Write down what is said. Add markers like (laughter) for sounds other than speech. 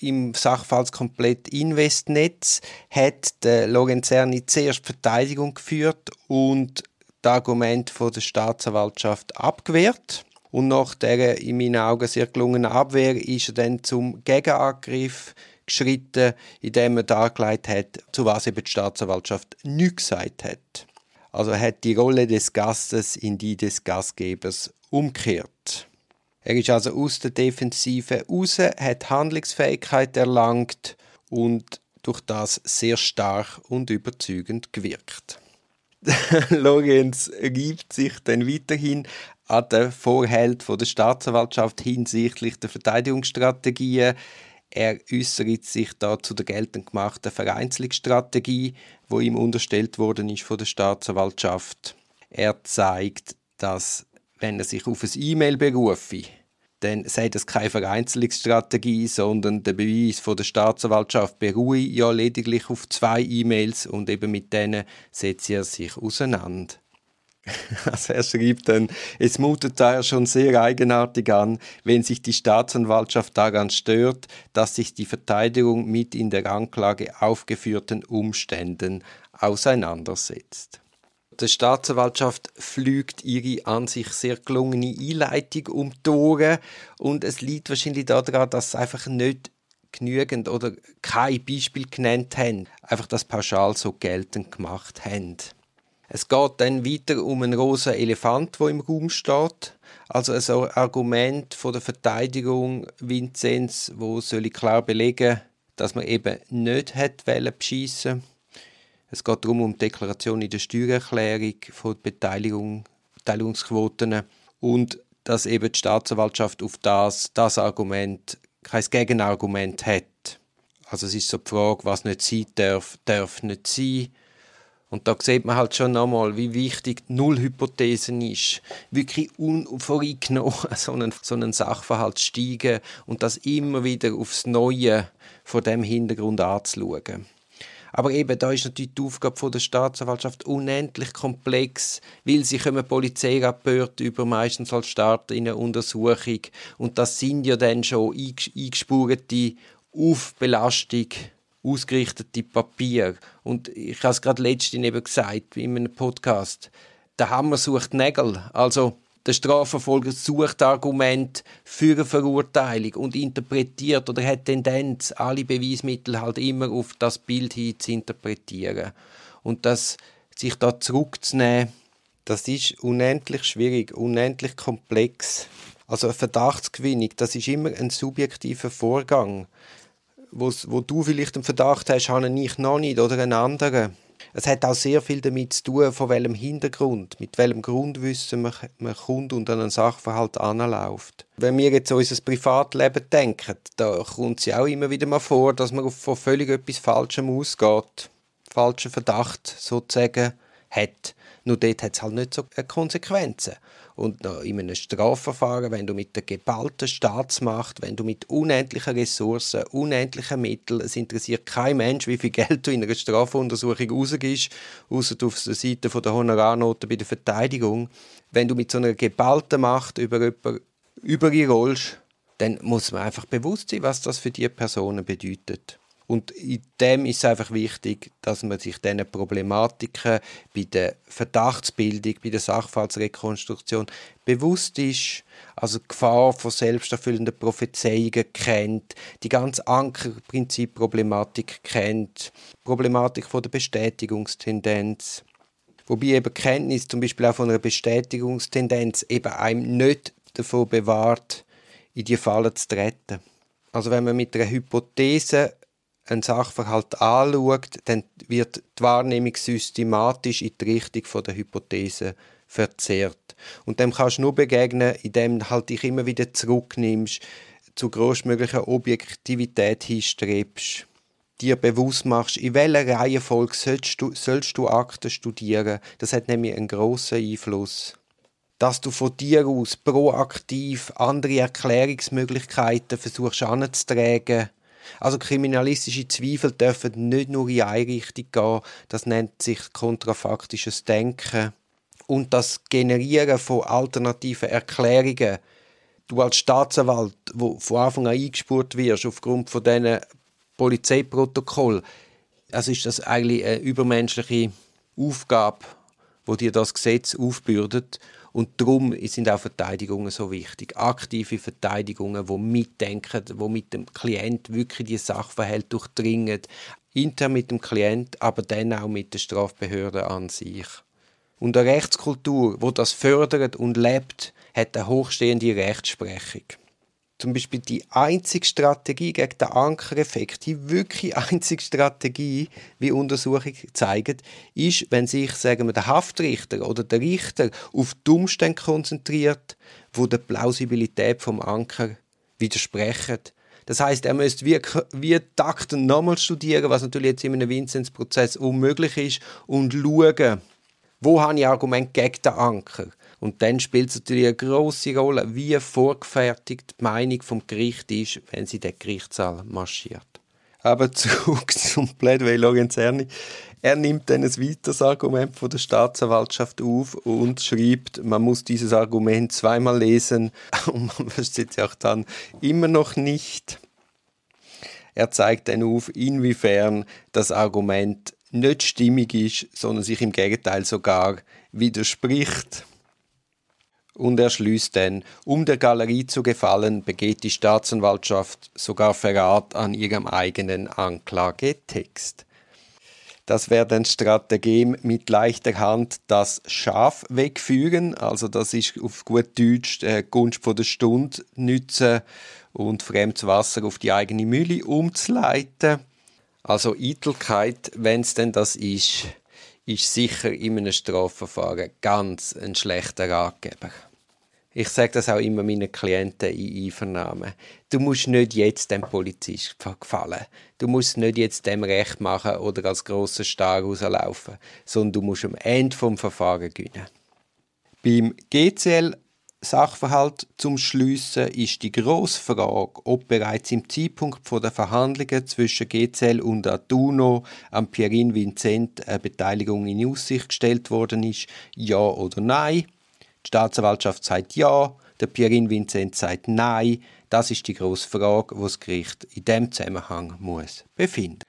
im Sachverhaltskomplett Investnetz hat der Lorenzerni zuerst Verteidigung geführt und das Argument von der Staatsanwaltschaft abgewehrt. Und nach der in meinen Augen sehr gelungenen Abwehr ist er dann zum Gegenangriff geschritten, indem er dargelegt hat, zu was eben die Staatsanwaltschaft nichts gesagt hat. Also er hat die Rolle des Gastes in die des Gastgebers umkehrt. Er ist also aus der Defensive raus, hat Handlungsfähigkeit erlangt und durch das sehr stark und überzeugend gewirkt. (laughs) Lorenz reibt sich dann weiterhin an den Vorhalt der Staatsanwaltschaft hinsichtlich der Verteidigungsstrategien. Er äußert sich da zu der geltend gemachten Vereinzelungsstrategie, wo ihm unterstellt worden ist von der Staatsanwaltschaft. Er zeigt, dass wenn er sich auf ein E-Mail berufe, dann sei das keine Vereinzelungsstrategie, sondern der Beweis von der Staatsanwaltschaft beruhe ja lediglich auf zwei E-Mails und eben mit denen setzt er sich auseinander. (laughs) Also er schrieb dann, es mutet daher schon sehr eigenartig an, wenn sich die Staatsanwaltschaft daran stört, dass sich die Verteidigung mit in der Anklage aufgeführten Umständen auseinandersetzt. Die Staatsanwaltschaft flügt ihre an sich sehr gelungene Einleitung um die Ohren und es liegt wahrscheinlich daran, dass sie einfach nicht genügend oder kein Beispiel genannt haben, einfach das pauschal so geltend gemacht haben. Es geht dann weiter um einen rosa Elefant, wo im Raum steht. Also ein Argument von der Verteidigung Vinzenz, wo soll ich klar belegen, dass man eben nicht hat beschissen. Es geht darum um die Deklaration in der Steuererklärung von Beteiligung, Beteiligungsquoten und dass eben die Staatsanwaltschaft auf das, das Argument kein Gegenargument hat. Also es ist so die Frage, was nicht sein darf, darf nicht sein. Und da sieht man halt schon nochmal, wie wichtig die Nullhypothesen ist. Wirklich unvoreingenommen (laughs) so einen, so einen Sachverhalt steigen und das immer wieder aufs Neue vor dem Hintergrund anzuschauen. Aber eben, da ist natürlich die Aufgabe der Staatsanwaltschaft unendlich komplex, weil sie kommen Polizeirapporte über meistens als Start in einer Untersuchung und das sind ja dann schon eingespurte Aufbelastung ausgerichtete Papier. Und ich habe es gerade letztens eben gesagt in einem Podcast. Der Hammer sucht Nägel. Also der Strafverfolger sucht Argument für eine Verurteilung und interpretiert oder hat Tendenz, alle Beweismittel halt immer auf das Bild hin zu interpretieren. Und das sich da zurückzunehmen, das ist unendlich schwierig, unendlich komplex. Also eine Verdachtsgewinnung, das ist immer ein subjektiver Vorgang wo du vielleicht einen Verdacht hast, habe ich noch nicht oder einen anderen. Es hat auch sehr viel damit zu tun, von welchem Hintergrund, mit welchem Grundwissen man, man kommt und an einen Sachverhalt anläuft. Wenn wir jetzt an unser Privatleben denken, da kommt es ja auch immer wieder mal vor, dass man von völlig etwas Falschem ausgeht, falschen Verdacht sozusagen hat. Nur dort hat es halt nicht so Konsequenzen. Und in einem Strafverfahren, wenn du mit der geballten Staatsmacht, wenn du mit unendlichen Ressourcen, unendlichen Mitteln, es interessiert kein Mensch, wie viel Geld du in einer Strafuntersuchung rausgibst, außer auf der Seite der Honorarnoten bei der Verteidigung, wenn du mit so einer geballten Macht über jemanden überrollst, dann muss man einfach bewusst sein, was das für die Personen bedeutet. Und in dem ist es einfach wichtig, dass man sich diesen Problematiken bei der Verdachtsbildung, bei der Sachverhaltsrekonstruktion bewusst ist, also die Gefahr von selbsterfüllenden Prophezeiungen kennt, die ganze Ankerprinzip-Problematik kennt, Problematik von der Bestätigungstendenz. Wobei eben Kenntnis zum Beispiel auch von einer Bestätigungstendenz eben einem nicht davon bewahrt, in die Falle zu treten. Also wenn man mit einer Hypothese einen Sachverhalt anschaut, dann wird die Wahrnehmung systematisch in die Richtung der Hypothese verzerrt. Und dem kannst du nur begegnen, indem halt dich immer wieder zurücknimmst, zu größtmöglicher Objektivität hinstrebst, dir bewusst machst, in welcher Reihenfolge sollst du, sollst du Akten studieren. Das hat nämlich einen grossen Einfluss. Dass du von dir aus proaktiv andere Erklärungsmöglichkeiten versuchst anzutragen, also kriminalistische Zweifel dürfen nicht nur in eine Richtung gehen, das nennt sich kontrafaktisches Denken. Und das Generieren von alternativen Erklärungen, du als Staatsanwalt, wo von Anfang an eingespurt wirst aufgrund von diesen Polizeiprotokoll, also ist das eigentlich eine übermenschliche Aufgabe, wo dir das Gesetz aufbürdet und darum sind auch Verteidigungen so wichtig. Aktive Verteidigungen, die mitdenken, die mit dem Klient wirklich die Sachverhalte durchdringen, intern mit dem Klient, aber dann auch mit der Strafbehörde an sich. Und eine Rechtskultur, wo das fördert und lebt, hat eine hochstehende Rechtsprechung. Zum Beispiel die einzige Strategie gegen den Ankereffekt, die wirklich (laughs) einzige Strategie, wie Untersuchungen zeigen, ist, wenn sich sagen wir, der Haftrichter oder der Richter auf die Umstände konzentriert, wo der Plausibilität vom Anker widersprechen. Das heißt, er müsste wie, wie Takten nochmal studieren, was natürlich jetzt in einem Vinzenz-Prozess unmöglich ist, und schauen, wo habe ich Argument gegen den Anker? Und dann spielt es natürlich eine große Rolle, wie vorgefertigt die Meinung vom Gericht ist, wenn sie den Gerichtssaal marschiert. Aber (laughs) zurück zum Plädoyer Lorenzerni. Er nimmt dann ein weiteres Argument von der Staatsanwaltschaft auf und schreibt, man muss dieses Argument zweimal lesen (laughs) und man versteht es auch dann immer noch nicht. Er zeigt dann auf, inwiefern das Argument nicht stimmig ist, sondern sich im Gegenteil sogar widerspricht. Und er schließt dann, um der Galerie zu gefallen, begeht die Staatsanwaltschaft sogar Verrat an ihrem eigenen Anklagetext. Das wäre dann Strategem mit leichter Hand das Schaf wegführen. Also das ist auf gut Deutsch äh, Gunst der Stunde nützen und fremdes Wasser auf die eigene Mühle umzuleiten. Also Eitelkeit, wenn es denn das ist, ist sicher in einem Strafverfahren ganz ein schlechter Ratgeber. Ich sage das auch immer meinen Klienten in Einvernahmen. Du musst nicht jetzt dem Polizist gefallen. Du musst nicht jetzt dem Recht machen oder als grosser Star rauslaufen, sondern du musst am Ende vom Verfahren gewinnen. Beim GCL Sachverhalt zum Schliessen ist die grosse Frage, ob bereits im Zeitpunkt der Verhandlungen zwischen GCL und Aduno am Pierin Vincent eine Beteiligung in Aussicht gestellt worden ist, ja oder nein. Die Staatsanwaltschaft sagt ja, der Pierin Vincent sagt nein. Das ist die grosse Frage, die das Gericht in diesem Zusammenhang muss befinden.